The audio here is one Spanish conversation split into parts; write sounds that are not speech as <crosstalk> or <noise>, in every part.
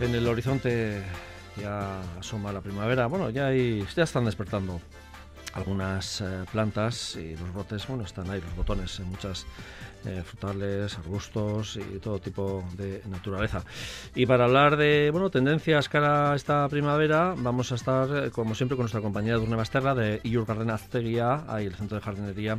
En el horizonte ya asoma la primavera. Bueno, ya, hay, ya están despertando algunas eh, plantas y los brotes, bueno, están ahí los botones en muchas eh, frutales, arbustos y todo tipo de naturaleza. Y para hablar de, bueno, tendencias cara a esta primavera, vamos a estar, eh, como siempre, con nuestra compañera Durne Basterra de Iur Garden Azteguía, ahí el centro de jardinería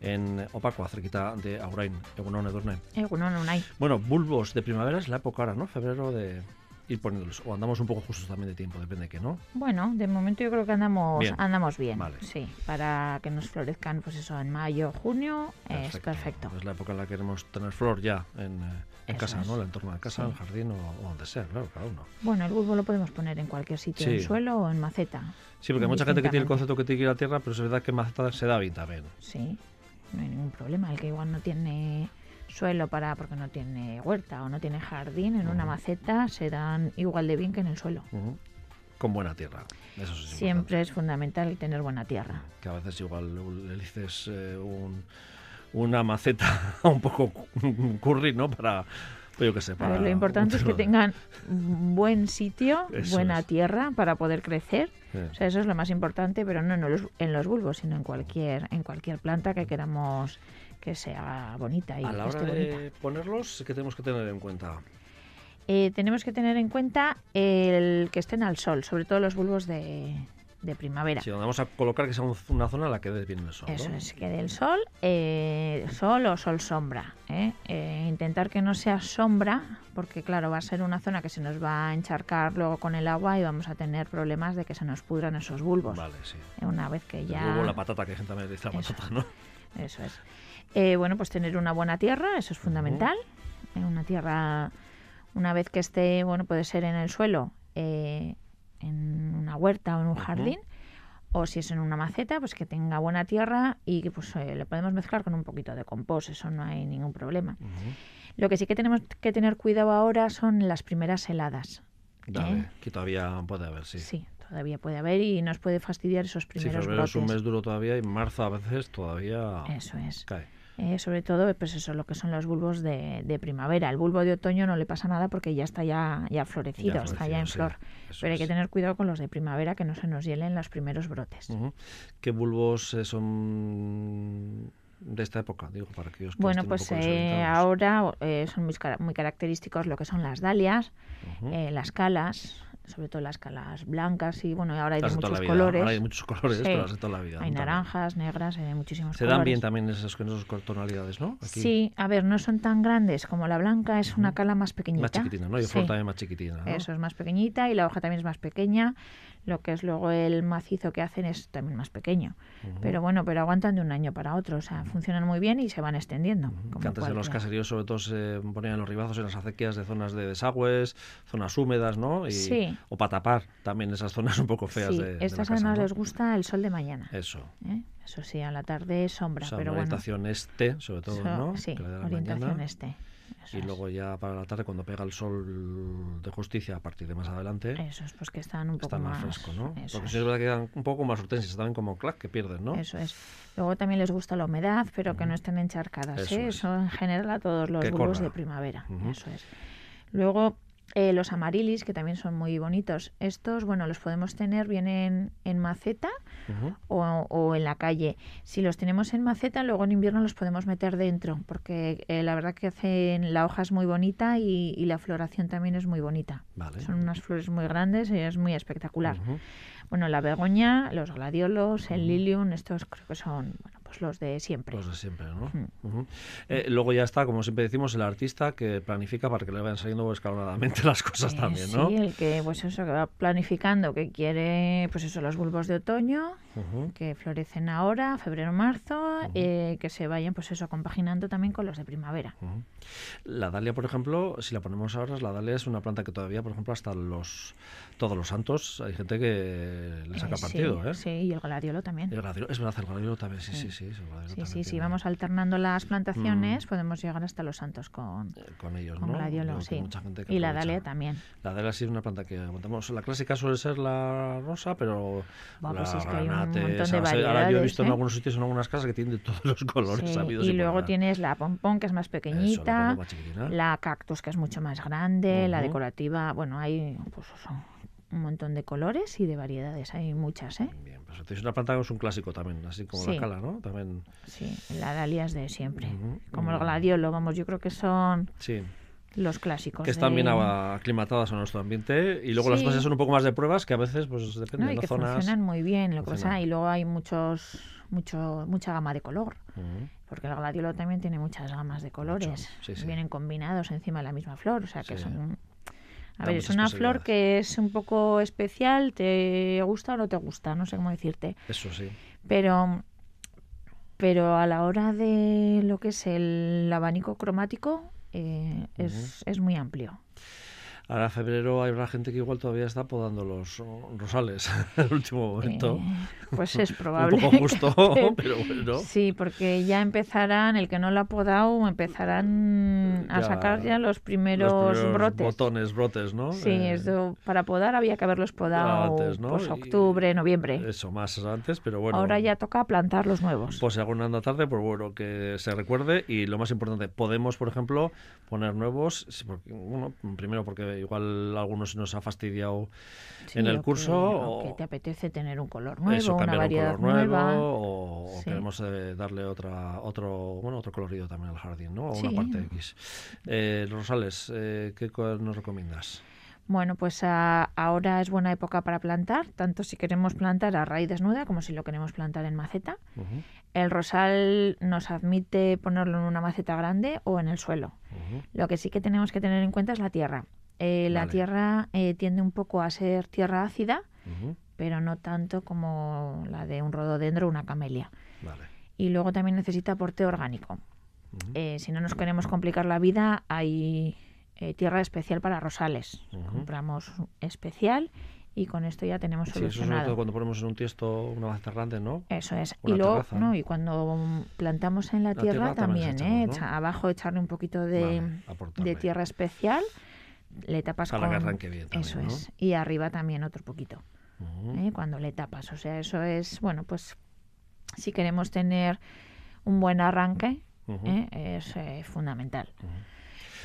en Opaco, cerquita de Aurain. Egunon, Edurne. Egunon, Unai. Bueno, bulbos de primavera es la época ahora, ¿no? Febrero de ir poniéndolos. O andamos un poco justos también de tiempo, depende de qué, ¿no? Bueno, de momento yo creo que andamos Bien. andamos bien. Vale. Sí, para que nos florezcan, pues eso, en mayo, junio, es perfecto. Es la época en la que queremos tener flor ya en, eh, en casa, es. ¿no? En el entorno de casa, Sí. en el jardín o, o donde sea, claro, cada uno. Bueno, el bulbo lo podemos poner en cualquier sitio, Sí. en suelo o en maceta. Sí, porque hay mucha gente que tiene el concepto que tiene que ir a la tierra, pero es verdad que en maceta se da bien también. Sí, no hay ningún problema. El que igual no tiene suelo para porque no tiene huerta o no tiene jardín, en una maceta se dan igual de bien que en el suelo. Con buena tierra. Eso sí es Siempre es fundamental tener buena tierra. Que a veces igual le dices eh, un- una maceta <laughs> un poco curry, ¿no? Para, pues yo qué sé, para... ver, lo importante es que tengan buen sitio, Eso buena es. tierra para poder crecer. O sea, eso es lo más importante, pero no en los, en los bulbos, sino en cualquier, en cualquier planta que queramos que sea bonita y A la hora bonita. de ponerlos, ¿qué tenemos que tener en cuenta? Eh, tenemos que tener en cuenta el que estén al sol, sobre todo los bulbos de, de primavera. Si vamos a colocar que sea un- una zona en la que dé bien el sol, ¿no? Eso es, que del sol, eh, sol o sol sombra. ¿eh? Eh, intentar que no sea sombra, porque claro, va a ser una zona que se nos va a encharcar luego con el agua y vamos a tener problemas de que se nos pudran esos bulbos. Vale, sí. Eh, Una vez que El ya... huevo, la patata, que hay gente también dice la patata, ¿no? Eso es. Eh, bueno, pues tener una buena tierra, eso es fundamental. Eh, una tierra, una vez que esté, bueno, puede ser en el suelo, eh, en una huerta o en un jardín, o si es en una maceta, pues que tenga buena tierra y que pues eh, le podemos mezclar con un poquito de compost, eso no hay ningún problema. Lo que sí que tenemos que tener cuidado ahora son las primeras heladas. Dale, ¿Eh? que todavía puede haber, sí. Sí, todavía puede haber y nos puede fastidiar esos Sí, primeros febrero es un brotes. mes duro todavía y marzo a veces todavía Eso es. cae. Eh, sobre todo, pues eso, lo que son los bulbos de, de primavera. El bulbo de otoño no le pasa nada porque ya está ya, ya florecido, Ya está ya en flor. Pero hay que tener cuidado con los de primavera que no se nos hielen los primeros brotes. ¿Qué bulbos eh, son de esta época? Digo, para aquellos que Bueno, pues eh, ahora eh, son muy, muy característicos lo que son las dalias, las calas, sobre todo las calas blancas y bueno, ahora hay de Las de toda muchos colores. Ahora hay muchos colores, Sí. pero las de toda la vida. Hay naranjas, negras, hay de muchísimos Se colores. dan bien también esas, con esas tonalidades, ¿no? Aquí. Sí, a ver, no son tan grandes como la blanca, es una cala más pequeñita. Más chiquitina, ¿no? Y Sí. flor también más chiquitina, ¿no? Eso es más pequeñita y la hoja también es más pequeña. Lo que es luego el macizo que hacen es también más pequeño. Pero bueno, pero aguantan de un año para otro. O sea, funcionan muy bien y se van extendiendo. como Que antes en los caseríos sobre todo se ponían los ribazos en las acequias de zonas de desagües, zonas húmedas, ¿no? Y, Sí. O para tapar también esas zonas un poco feas Sí, de, de la estas casa, ¿no? les gusta el sol de mañana. Eso. ¿eh? Eso sí, a la tarde sombra, O sea, pero una bueno. orientación este, sobre todo, so- ¿no? Sí, orientación mañana. este. Y luego ya para la tarde, cuando pega el sol de justicia, a partir de más adelante, Eso es, pues que están un poco está más, fresco, ¿no? eso Porque es. si es verdad que quedan un poco más hortensias, también como clac, que pierden, ¿no? Eso es. Luego también les gusta la humedad, pero que no estén encharcadas. Eso ¿eh? es. Eso en general a todos los bulbos de primavera. Eso es. Luego eh, los amarilis, que también son muy bonitos. Estos, bueno, los podemos tener bien en, en maceta o, o en la calle. Si los tenemos en maceta, luego en invierno los podemos meter dentro, porque eh, la verdad que hacen la hoja es muy bonita y, y la floración también es muy bonita. Vale. Son unas flores muy grandes y es muy espectacular. Bueno, la begoña, los gladiolos, el lilium, estos creo que son bueno, pues los de siempre. Los de siempre, ¿no? Eh, luego ya está, como siempre decimos, el artista que planifica para que le vayan saliendo escalonadamente <laughs> las cosas Eh, también, ¿no? Sí, el que pues eso que va planificando que quiere pues eso los bulbos de otoño Que florecen ahora, febrero, marzo, eh, que se vayan pues eso compaginando también con los de primavera. Ujú. La dalia, por ejemplo, si la ponemos ahora, la dalia es una planta que todavía, por ejemplo, hasta los todos los santos hay gente que le saca Eh, partido, sí, ¿eh? Sí, y el gladiolo también. El gladiolo- es verdad, el gladiolo también, sí, sí, sí. sí, sí, sí, sí, vamos alternando las plantaciones, mm. podemos llegar hasta los santos con, con ellos, con ¿no? gladiolo, sí. y la dalia también. La dalia sí es una planta que montamos. La clásica suele ser la rosa, pero bueno, la pues es que hay un Ahora yo he visto ¿eh? en algunos sitios, en algunas casas, que tienen de todos los <laughs> colores. Sí, y luego tienes la pompón, que es más pequeñita, la, cactus, que es mucho más grande, la decorativa, bueno, hay pues, un montón de colores y de variedades, hay muchas, ¿eh? Bien, pues es una planta que es un clásico también, así como la cala, ¿no? También... Sí, la dalia es de siempre, como el gladiolo, vamos, yo creo que son... Sí. Los clásicos. Que están bien aclimatadas a nuestro ambiente. Y luego las bases son un poco más de pruebas, que a veces, pues depende de las que zonas. funcionan muy bien, lo que pasa. Y luego hay muchos, mucho, mucha gama de color. Porque el gladiolo también tiene muchas gamas de colores. Vienen combinados encima de la misma flor. O sea que son a ver, es una flor que es un poco especial, te gusta o no te gusta, no sé cómo decirte. Eso sí. Pero, pero a la hora de lo que es el abanico cromático eh, es, es muy amplio. Ahora febrero hay una gente que igual todavía está podando los rosales <laughs> en el último momento. Eh, pues es probable. <laughs> Un poco <laughs> justo, pero bueno. Sí, porque ya empezarán, el que no lo ha podado, empezarán a sacar ya los primeros, brotes. Botones, brotes, ¿no? Sí, eh, esto, para podar había que haberlos podado antes, ¿no? pues octubre, noviembre. Eso, más antes, pero bueno. Ahora ya toca plantar los nuevos. Pues si alguna anda tarde, pues bueno, que se recuerde. Y lo más importante, podemos, por ejemplo, poner nuevos, bueno, primero porque igual algunos nos ha fastidiado en el curso. o que te apetece tener un color nuevo, una variedad un color nueva. o, queremos eh, darle otra, otro, bueno, otro colorido también al jardín, ¿no? O una parte X. Eh, Rosales, eh, ¿qué nos recomiendas? Bueno, pues ahora es buena época para plantar, tanto si queremos plantar a raíz desnuda como si lo queremos plantar en maceta. El rosal nos admite ponerlo en una maceta grande o en el suelo. Lo que sí que tenemos que tener en cuenta es la tierra. Eh, la tierra eh, tiende un poco a ser tierra ácida, pero no tanto como la de un rododendro o una camelia. Y luego también necesita aporte orgánico. Eh, si no nos queremos complicar la vida, hay eh, tierra especial para rosales. Compramos especial y con esto ya tenemos solucionado. Sí, eso cuando ponemos en un tiesto una maceta grande, ¿no? Eso es. y luego, ¿no? y cuando plantamos en la, tierra, también, ¿eh? abajo echarle un poquito de, de, tierra especial, le tapas Para con... que bien también, Eso es. Y arriba también otro poquito. ¿eh? Cuando le tapas. O sea, eso es, bueno, pues si queremos tener un buen arranque, es eh, fundamental.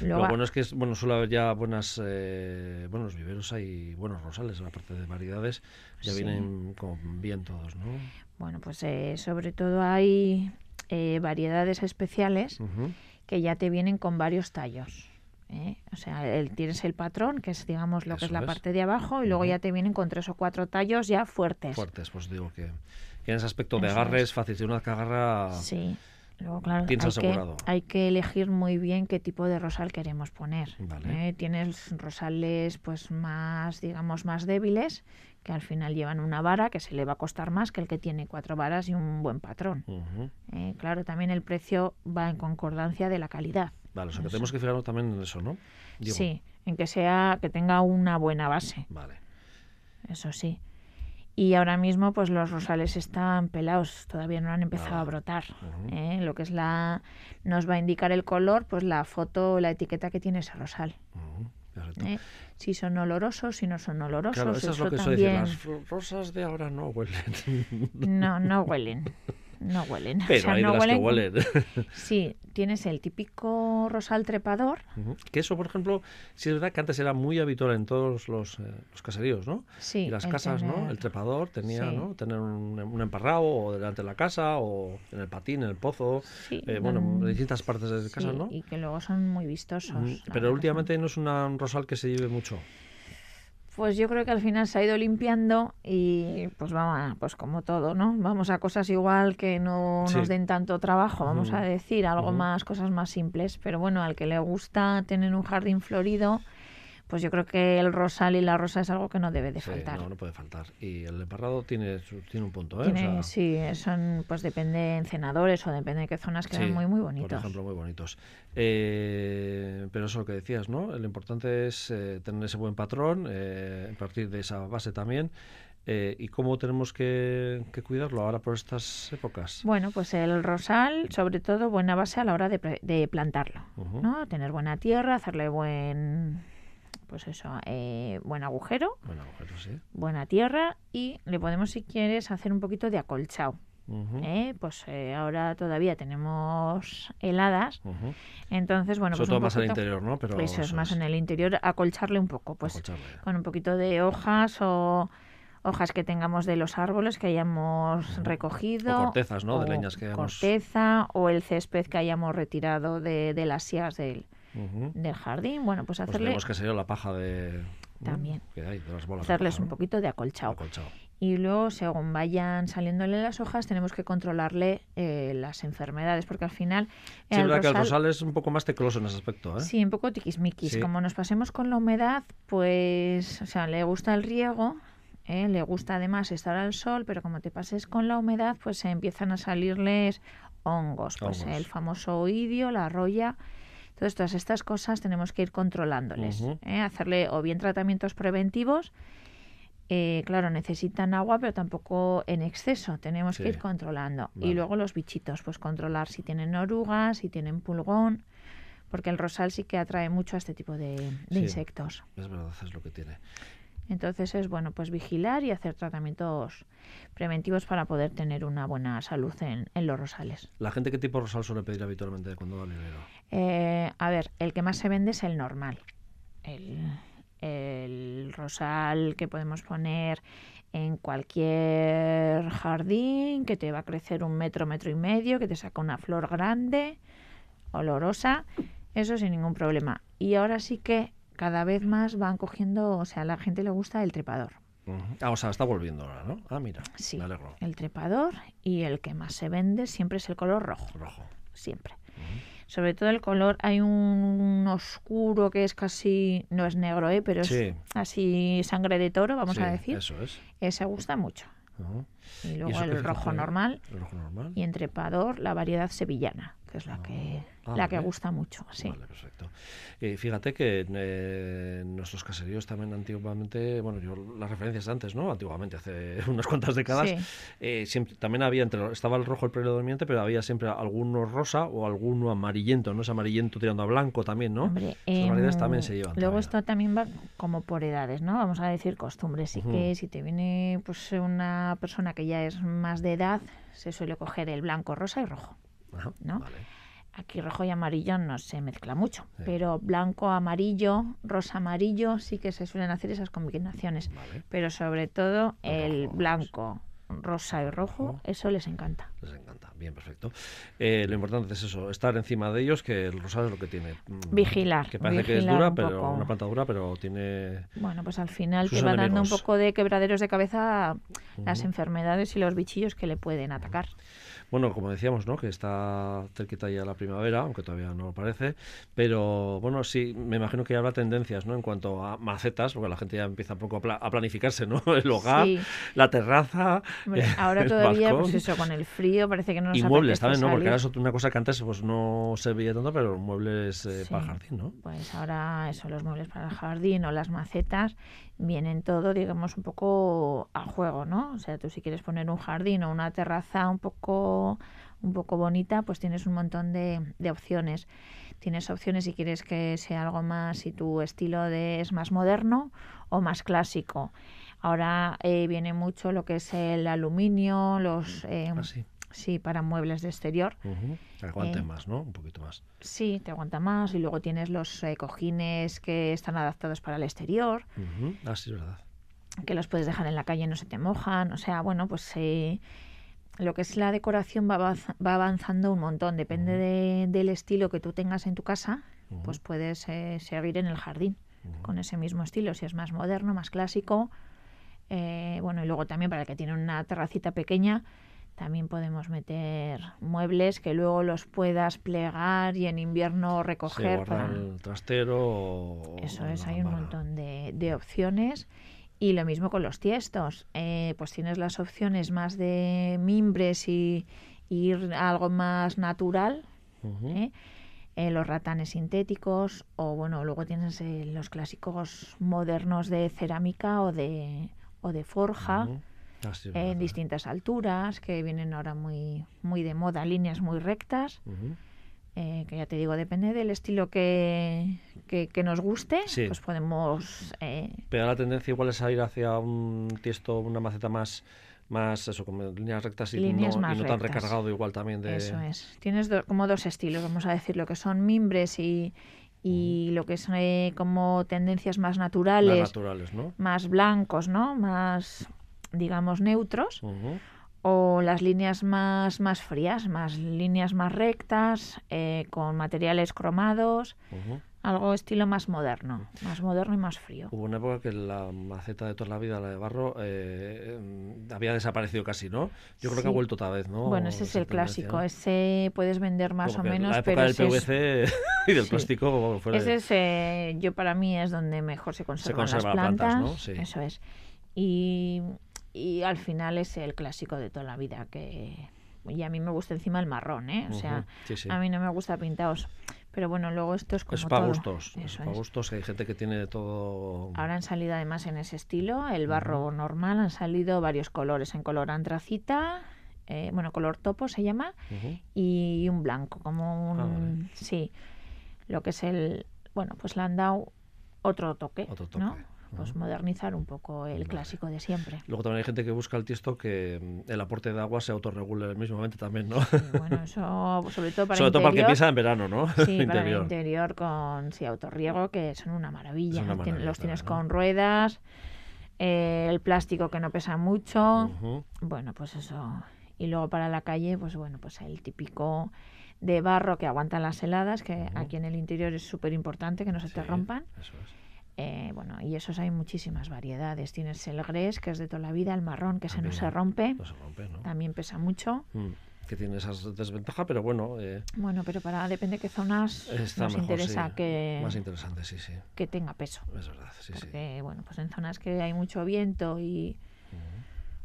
Lo bueno es que bueno, suele haber ya buenas, eh, buenos viveros, hay buenos rosales, aparte de variedades, ya vienen con bien todos, ¿no? Bueno, pues eh, sobre todo hay eh, variedades especiales que ya te vienen con varios tallos. O sea, el, tienes el patrón, que es digamos lo que es la parte de abajo, y luego ya te vienen con tres o cuatro tallos ya fuertes. Fuertes, pues digo que, en ese aspecto de agarre es fácil, si una que agarra... Sí. Luego, claro, hay que, hay que, elegir muy bien qué tipo de rosal queremos poner. ¿eh? Tienes rosales pues más, digamos, más débiles, que al final llevan una vara que se le va a costar más que el que tiene cuatro varas y un buen patrón. ¿eh? claro, también el precio va en concordancia de la calidad. Vale, o sea que tenemos que fijarnos también en eso, ¿no? Sí, en que sea, que tenga una buena base. Vale. Eso sí y ahora mismo pues los rosales están pelados, todavía no han empezado a brotar. ¿eh? Lo que es la nos va a indicar el color, pues la foto, la etiqueta que tiene ese rosal. ¿Eh? Si son olorosos, si no son olorosos. Claro, eso, es lo que también... Las rosas de ahora no huelen. <laughs> No, no huelen. <laughs> No huelen. Pero hay no huelen... que huelen. <laughs> Sí, tienes el típico rosal trepador. Que eso, por ejemplo, sí es verdad que antes era muy habitual en todos los, eh, los caseríos, ¿no? Sí. Y las casas, ¿no? El trepador tenía, ¿no? Tener un, un, emparrado o delante de la casa o en el patín, en el pozo. Sí, eh, bueno, en distintas partes de casa, ¿no? Y que luego son muy vistosos. Pero últimamente no es un rosal que se lleve mucho. Pues yo creo que al final se ha ido limpiando y pues vamos, pues como todo, ¿no? Vamos a cosas igual que no nos den tanto trabajo, vamos a decir, algo más, cosas más simples. Pero bueno, al que le gusta tener un jardín florido, pues yo creo que el rosal y la rosa es algo que no debe de faltar. no, no puede faltar. Y el emparrado tiene, tiene un punto, ¿eh? Sí, son, pues depende en cenadores o depende de qué zonas quedan muy, muy bonitos. Por ejemplo, muy bonitos. Eh, pero eso es lo que decías, ¿no? Lo importante es eh, tener ese buen patrón, eh, a partir de esa base también. Eh, ¿Y cómo tenemos que, cuidarlo ahora por estas épocas? Bueno, pues el rosal, sobre todo, buena base a la hora de, plantarlo, ¿no? Tener buena tierra, hacerle buen, pues eso, eh, buen agujero, buen agujero sí. buena tierra y le podemos, si quieres, hacer un poquito de acolchado. ¿Eh? Pues eh, ahora todavía tenemos heladas, entonces bueno, Sobre pues todo más en el interior, ¿no? Pero eso, es más en el interior, acolcharle un poco, pues con un poquito de hojas o hojas que tengamos de los árboles que hayamos recogido. O cortezas, ¿no? de leñas que hayamos... Corteza o el césped que hayamos retirado de, de las sías del, del jardín. Bueno, pues, pues hacerle... Pues que la paja de... También. Que hay, de las bolas Hacerles un poquito de acolchado. acolchado y luego según vayan saliéndole las hojas tenemos que controlarle eh, las enfermedades porque al final sí, verdad que el rosal es un poco más tecloso en ese aspecto ¿eh? sí un poco tiquismiquis como nos pasemos con la humedad pues o sea le gusta el riego ¿eh? le gusta además estar al sol pero como te pases con la humedad pues se empiezan a salirles hongos, pues el famoso oidio la roya entonces todas estas cosas tenemos que ir controlándoles ¿eh? hacerle o bien tratamientos preventivos eh, claro, necesitan agua, pero tampoco en exceso. Tenemos que ir controlando. Y luego los bichitos, pues controlar si tienen orugas, si tienen pulgón, porque el rosal sí que atrae mucho a este tipo de, insectos. Es verdad, es lo que tiene. Entonces es bueno pues vigilar y hacer tratamientos preventivos para poder tener una buena salud en, los rosales. ¿La gente qué tipo de rosal suele pedir habitualmente cuando va al vivero? Eh, a ver, el que más se vende es el normal. El, el rosal que podemos poner en cualquier jardín, que te va a crecer un metro, metro y medio, que te saca una flor grande, olorosa, eso sin ningún problema. Y ahora sí que cada vez más van cogiendo, o sea, a la gente le gusta el trepador. Ah, o sea, está volviendo ahora, ¿no? Ah, mira, sí, el trepador y el que más se vende siempre es el color rojo. Rojo. Siempre sobre todo el color, hay un oscuro que es casi, no es negro, ¿eh? pero es así sangre de toro, vamos a decir. Eso es. Ese gusta mucho. Y luego el rojo normal. El rojo normal. Y entrepador, la variedad sevillana es la que, ah, la que gusta mucho. Sí. Vale, perfecto. Y fíjate que eh, nuestros caseríos también antiguamente, bueno, yo las referencias antes, ¿no? Antiguamente, hace <laughs> unas cuantas décadas, eh, siempre, también había, entre estaba el rojo el predominante, pero había siempre alguno rosa o alguno amarillento, ¿no? Es amarillento tirando a blanco también, ¿no? Hombre, variedades también se llevan. Luego esto también va como por edades, ¿no? Vamos a decir costumbres. Sí que si te viene pues una persona que ya es más de edad, se suele coger el blanco, rosa y rojo. ¿no? Aquí rojo y amarillo no se mezcla mucho, pero blanco, amarillo, rosa, amarillo sí que se suelen hacer esas combinaciones. Pero sobre todo el blanco, rosa y rojo, eso les encanta. Les encanta, bien, perfecto. Eh, lo importante es eso, estar encima de ellos, que el rosal es lo que tiene. Mm, vigilar. Que parece que es dura, pero una planta dura, pero tiene. Bueno, pues al final te va dando un poco de quebraderos de cabeza las enfermedades y los bichillos que le pueden atacar. Bueno, como decíamos, ¿no? Que está cerquita ya la primavera, aunque todavía no lo parece. Pero bueno, sí, me imagino que habrá tendencias, ¿no? En cuanto a macetas, porque la gente ya empieza un poco a, planificarse, ¿no? <laughs> El hogar, la terraza. <laughs> ahora todavía, pues eso, con el frío parece que no nos Y muebles también, ¿no? Porque era una cosa que antes pues no se veía tanto, pero muebles eh, para el jardín, ¿no? Pues ahora eso, los muebles para el jardín o las macetas vienen todo, digamos, un poco a juego, ¿no? O sea, tú si quieres poner un jardín o una terraza un poco, un poco bonita, pues tienes un montón de, de opciones. Tienes opciones si quieres que sea algo más, si tu estilo de, es más moderno o más clásico. Ahora eh, viene mucho lo que es el aluminio, los... Eh, ah, Sí, para muebles de exterior. Te aguante eh, más, ¿no? Un poquito más. Sí, te aguanta más. Y luego tienes los eh, cojines que están adaptados para el exterior. Ah, sí, es verdad. Que los puedes dejar en la calle y no se te mojan. O sea, bueno, pues eh, lo que es la decoración va, va avanzando un montón. Depende del estilo que tú tengas en tu casa, pues puedes seguir en el jardín con ese mismo estilo. Si es más moderno, más clásico. Bueno, y luego también para el que tiene una terracita pequeña, también podemos meter muebles que luego los puedas plegar y en invierno recoger. para el trastero. Eso es, hay un montón de, opciones. Y lo mismo con los tiestos. Eh, pues tienes las opciones más de mimbres y, ir a algo más natural. ¿eh? Eh, los ratanes sintéticos o bueno luego tienes los clásicos modernos de cerámica o de o de forja. Ah, sí, en verdad. distintas alturas, que vienen ahora muy, muy de moda, líneas muy rectas, eh, que ya te digo, depende del estilo que, que, que nos guste, Sí. pues podemos... eh, Pero la tendencia igual es a ir hacia un tiesto, una maceta más, más eso, como líneas rectas y, Líneas no, más y no tan recargado igual también de... Eso es. Tienes do- como dos estilos, vamos a decir, lo que son mimbres y, y lo que son eh, como tendencias más más naturales, más blancos, ¿no? Más, digamos, neutros. O las líneas más, más frías, más líneas más rectas, eh, con materiales cromados. Algo estilo más moderno, más moderno y más frío. Hubo una época que la maceta de toda la vida, la de barro, eh, eh, había desaparecido casi, ¿no? Yo creo que ha vuelto otra vez, ¿no? Bueno, ese es el clásico, ¿no? ese puedes vender más Como o menos, La época pero del ese es- PVC <laughs> y del Sí. plástico fue ese es, eh, yo para mí es donde mejor se conservan conservan las las plantas, plantas, ¿no? Sí. eso es. Y, y al final es el clásico de toda la vida que y a mí me gusta encima el marrón, ¿eh? O sea, Ujú. Sí, sí. a mí no me gusta pintados. Pero bueno, luego esto es como Es para gustos, es Eso para gustos, hay gente que tiene todo... Ahora han salido además en ese estilo, el barro normal, han salido varios colores, en color antracita, eh, bueno, color topo se llama, y un blanco, como un... Ah, vale. Sí, lo que es el... Bueno, pues le han dado otro toque, Otro ¿no? Pues modernizar un poco el clásico de siempre. Luego también hay gente que busca el tiesto que mm, el aporte de agua se autorregule mismamente también, ¿no? Bueno, eso <laughs> sobre todo para Sobre todo para el que interior, piensa en verano, ¿no? Sí, <laughs> para el interior con sí, autorriego, que son una maravilla. Una los tienes claro, ¿no? con ruedas, eh, el plástico que no pesa mucho. Bueno, pues eso. Y luego para la calle, pues bueno, pues el típico de barro que aguantan las heladas, que aquí en el interior es súper importante que no se te rompan. Eso es. Eh, bueno, y esos hay muchísimas variedades. Tienes el gres, que es de toda la vida, el marrón, que se no se rompe, No se rompe, ¿no? también pesa mucho. Mm, Que tiene esas desventajas, pero bueno, eh, Bueno, pero para depende de qué zonas está nos mejor, interesa sí. que, Más interesante, sí, sí. que tenga peso. Es verdad, sí, sí. porque bueno pues en zonas que hay mucho viento y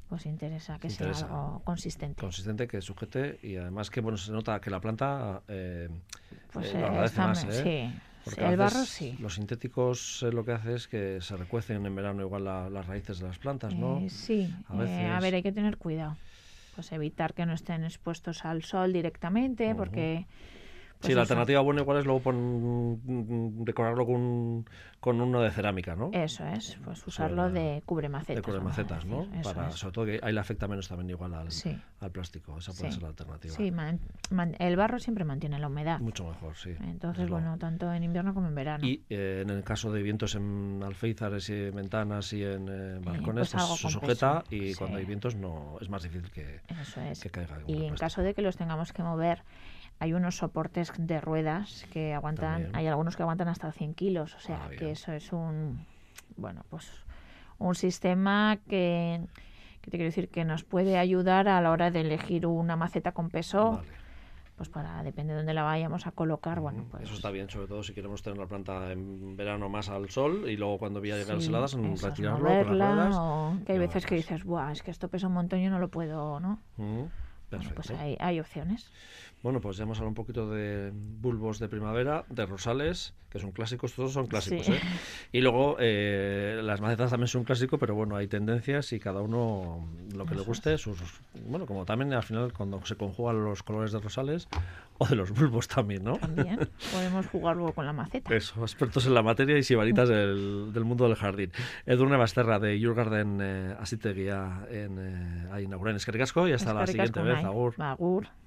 pues interesa que Interesa. sea algo consistente Consistente, que sujete y además que bueno se nota que la planta eh, pues eh, lo eh, agradece está más, ¿eh? sí, Porque a el barro sí. Los sintéticos eh, lo que hace es que se recuecen en verano igual la- las raíces de las plantas, ¿no? Eh, sí. A eh, a, veces- ver hay que tener cuidado. Pues evitar que no estén expuestos al sol directamente porque pues sí, la eso- alternativa buena igual es luego pon- mm, decorarlo con, con uno de cerámica, ¿no? eso es pues usarlo de cubre macetas de color macetas, ¿no? Para, es. sobre todo que ahí le afecta menos también igual al, Sí. al plástico. Esa puede Sí. ser la alternativa. sí man- man- el barro siempre mantiene la humedad Mucho mejor, sí. entonces bueno tanto en invierno como en verano Y eh, en el caso de vientos en alféizares y en ventanas y en eh, balcones, pues pues se sujeta peso, y cuando hay vientos no es más difícil que, eso es que caiga. Y en plástico. caso de que los tengamos que mover, hay unos soportes de ruedas que aguantan, También. hay algunos que aguantan hasta 100 kilos, o sea Ah, que eso es un, bueno, pues un sistema que, que te quiero decir que nos puede ayudar a la hora de elegir una maceta con peso, Vale. pues para, depende de dónde la vayamos a colocar, bueno, pues... Eso está bien, sobre todo si queremos tener la planta en verano más al sol y luego cuando vaya a llegar sí, heladas, retirarlo con las ruedas. o que hay veces que dices, Buah, es que esto pesa un montón, yo no lo puedo, ¿no? Perfecto. pues hay, hay opciones. Bueno, pues ya hemos hablado un poquito de bulbos de primavera, de rosales, que son clásicos, todos son clásicos, Sí. ¿eh? Y luego eh, las macetas también son clásicos, pero bueno, hay tendencias y cada uno lo que le guste, sus bueno, como también al final cuando se conjugan los colores de rosales o de los bulbos también, ¿no? También podemos jugar luego con la maceta. Eso, expertos en la materia y sibaritas del, del mundo del jardín. Edurne Basterra de Your Garden eh, Asitegia en, eh, a inaugurar en y hasta la siguiente vez, agur.